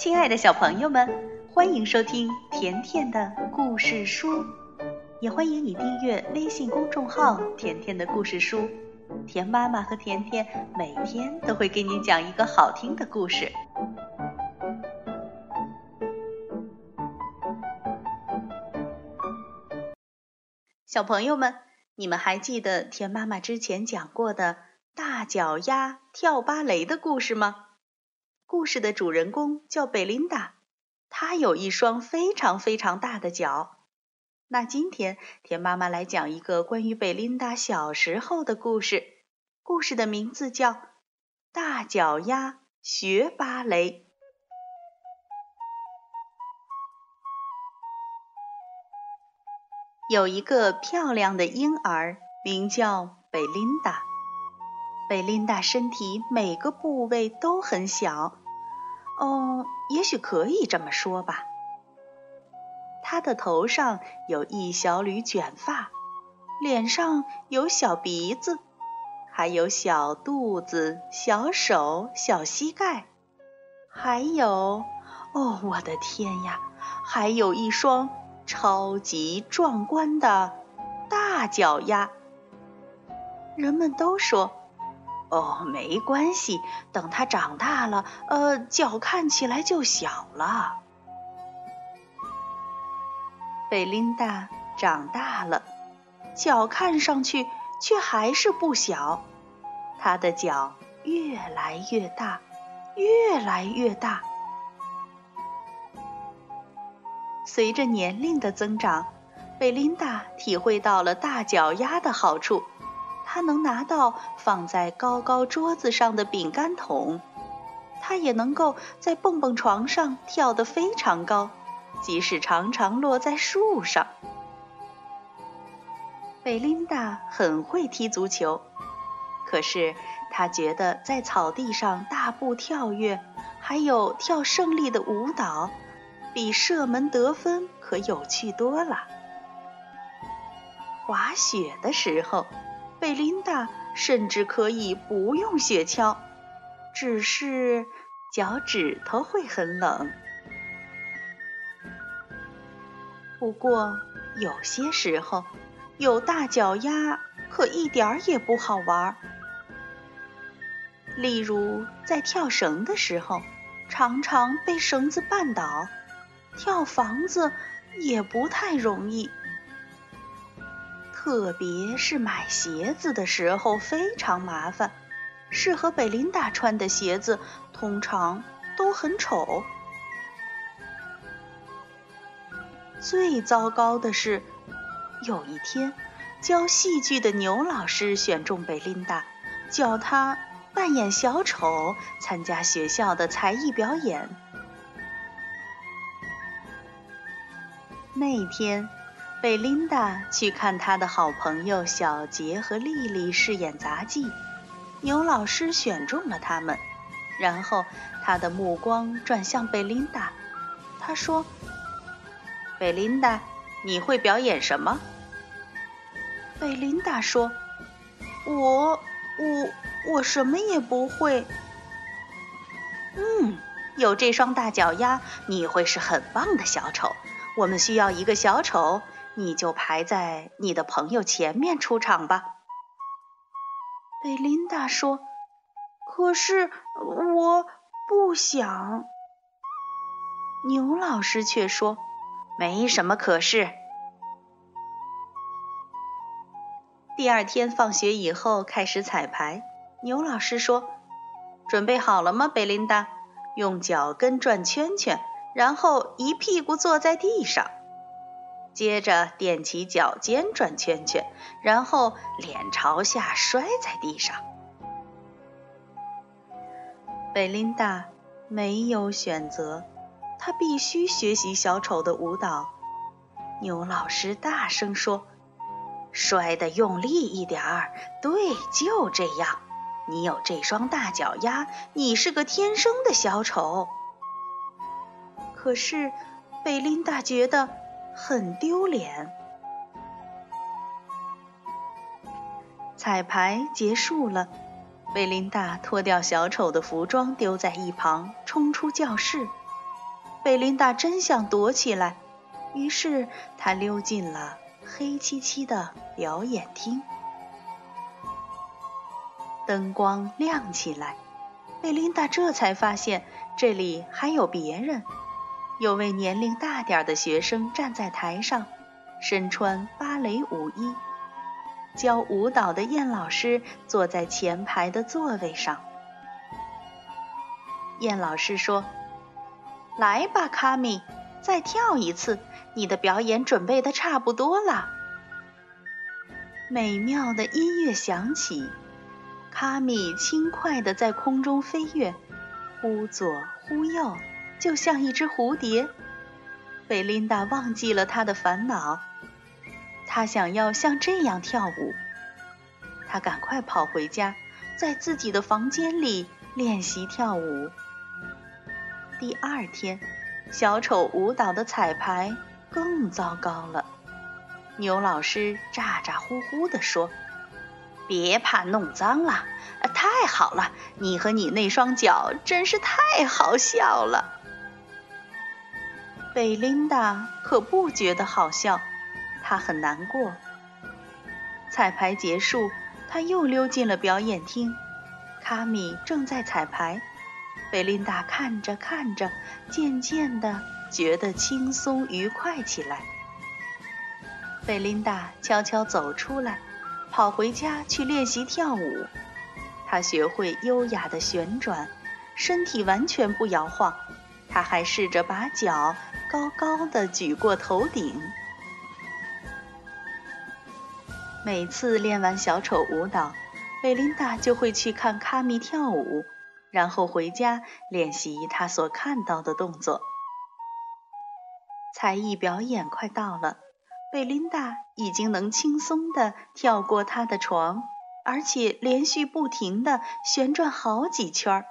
亲爱的小朋友们，欢迎收听甜甜的故事书，也欢迎你订阅微信公众号“甜甜的故事书”。甜妈妈和甜甜每天都会给你讲一个好听的故事。小朋友们，你们还记得甜妈妈之前讲过的大脚丫跳芭蕾的故事吗？故事的主人公叫贝琳达，她有一双非常非常大的脚。那今天田妈妈来讲一个关于贝琳达小时候的故事，故事的名字叫《大脚丫学芭蕾》。有一个漂亮的婴儿，名叫贝琳达。贝琳达身体每个部位都很小，哦，也许可以这么说吧。他的头上有一小缕卷发，脸上有小鼻子，还有小肚子、小手、小膝盖，还有，哦，我的天呀，还有一双超级壮观的大脚丫。人们都说。哦，没关系，等他长大了，呃，脚看起来就小了。贝琳达长大了，脚看上去却还是不小，她的脚越来越大，越来越大。随着年龄的增长，贝琳达体会到了大脚丫的好处。他能拿到放在高高桌子上的饼干桶，他也能够在蹦蹦床上跳得非常高，即使常常落在树上。贝琳达很会踢足球，可是他觉得在草地上大步跳跃，还有跳胜利的舞蹈，比射门得分可有趣多了。滑雪的时候。贝琳达甚至可以不用雪橇，只是脚趾头会很冷。不过有些时候，有大脚丫可一点儿也不好玩。例如在跳绳的时候，常常被绳子绊倒；跳房子也不太容易。特别是买鞋子的时候非常麻烦，适合贝琳达穿的鞋子通常都很丑。最糟糕的是，有一天教戏剧的牛老师选中贝琳达，叫她扮演小丑参加学校的才艺表演。那天。贝琳达去看她的好朋友小杰和丽丽饰演杂技，牛老师选中了他们，然后他的目光转向贝琳达，他说：“贝琳达，你会表演什么？”贝琳达说：“我，我，我什么也不会。”嗯，有这双大脚丫，你会是很棒的小丑。我们需要一个小丑。你就排在你的朋友前面出场吧。”贝琳达说，“可是我不想。”牛老师却说：“没什么可是。”第二天放学以后开始彩排，牛老师说：“准备好了吗，贝琳达？用脚跟转圈圈，然后一屁股坐在地上。”接着踮起脚尖转圈圈，然后脸朝下摔在地上。贝琳达没有选择，她必须学习小丑的舞蹈。牛老师大声说：“摔得用力一点儿，对，就这样。你有这双大脚丫，你是个天生的小丑。”可是贝琳达觉得。很丢脸。彩排结束了，贝琳达脱掉小丑的服装，丢在一旁，冲出教室。贝琳达真想躲起来，于是她溜进了黑漆漆的表演厅。灯光亮起来，贝琳达这才发现这里还有别人。有位年龄大点的学生站在台上，身穿芭蕾舞衣。教舞蹈的燕老师坐在前排的座位上。燕老师说：“来吧，卡米，再跳一次。你的表演准备的差不多了。”美妙的音乐响起，卡米轻快地在空中飞跃，忽左忽右。就像一只蝴蝶，贝琳达忘记了她的烦恼。她想要像这样跳舞。她赶快跑回家，在自己的房间里练习跳舞。第二天，小丑舞蹈的彩排更糟糕了。牛老师咋咋呼呼地说：“别怕弄脏了，太好了！你和你那双脚真是太好笑了。”贝琳达可不觉得好笑，她很难过。彩排结束，她又溜进了表演厅。卡米正在彩排，贝琳达看着看着，渐渐地觉得轻松愉快起来。贝琳达悄悄走出来，跑回家去练习跳舞。她学会优雅的旋转，身体完全不摇晃。她还试着把脚。高高的举过头顶。每次练完小丑舞蹈，贝琳达就会去看卡米跳舞，然后回家练习她所看到的动作。才艺表演快到了，贝琳达已经能轻松地跳过她的床，而且连续不停地旋转好几圈儿。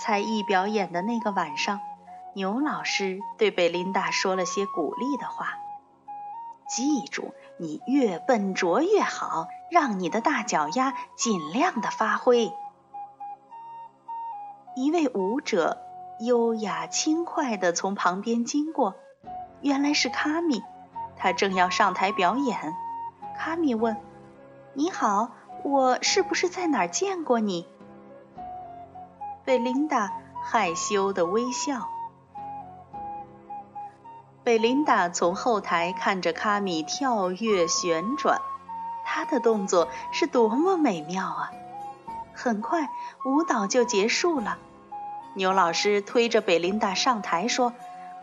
才艺表演的那个晚上。牛老师对贝琳达说了些鼓励的话：“记住，你越笨拙越好，让你的大脚丫尽量的发挥。”一位舞者优雅轻快地从旁边经过，原来是卡米，他正要上台表演。卡米问：“你好，我是不是在哪儿见过你？”贝琳达害羞地微笑。贝琳达从后台看着卡米跳跃旋转，他的动作是多么美妙啊！很快舞蹈就结束了，牛老师推着贝琳达上台说：“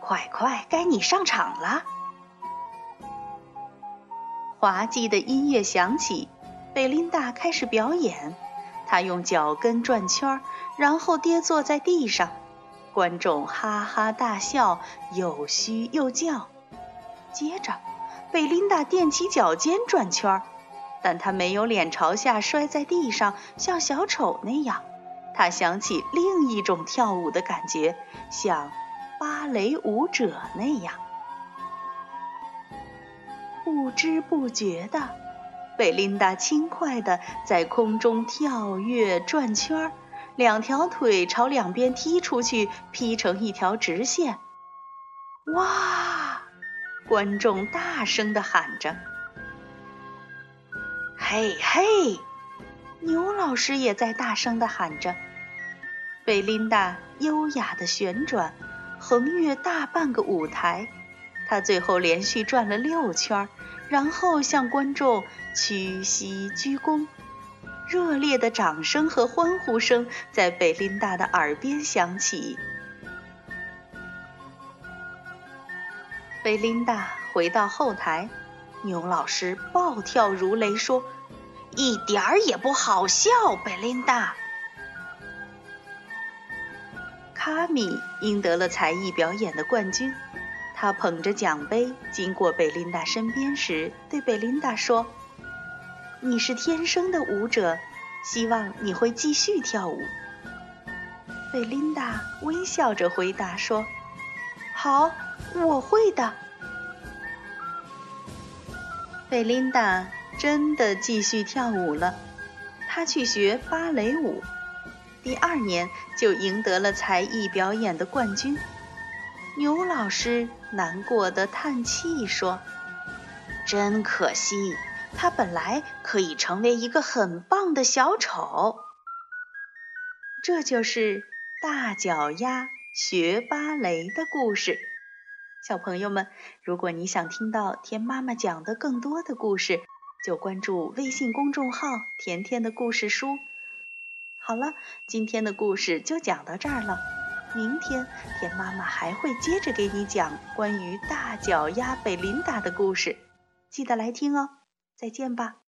快快，该你上场了。”滑稽的音乐响起，贝琳达开始表演，她用脚跟转圈，然后跌坐在地上。观众哈哈大笑，又嘘又叫。接着，贝琳达踮起脚尖转圈儿，但她没有脸朝下摔在地上，像小丑那样。她想起另一种跳舞的感觉，像芭蕾舞者那样。不知不觉的，贝琳达轻快地在空中跳跃转圈儿。两条腿朝两边踢出去，劈成一条直线。哇！观众大声的喊着：“嘿嘿！”牛老师也在大声的喊着。贝琳达优雅的旋转，横越大半个舞台。她最后连续转了六圈，然后向观众屈膝鞠躬。热烈的掌声和欢呼声在贝琳达的耳边响起。贝琳达回到后台，牛老师暴跳如雷说：“一点儿也不好笑，贝琳达。”卡米赢得了才艺表演的冠军，他捧着奖杯经过贝琳达身边时，对贝琳达说。你是天生的舞者，希望你会继续跳舞。贝琳达微笑着回答说：“好，我会的。”贝琳达真的继续跳舞了，她去学芭蕾舞。第二年就赢得了才艺表演的冠军。牛老师难过的叹气说：“真可惜，他本来可以成为一个很棒的小丑。”这就是大脚丫学芭蕾的故事。小朋友们，如果你想听到田妈妈讲的更多的故事，就关注微信公众号“甜甜的故事书”。好了，今天的故事就讲到这儿了。明天田妈妈还会接着给你讲关于大脚丫贝琳达的故事，记得来听哦。再见吧。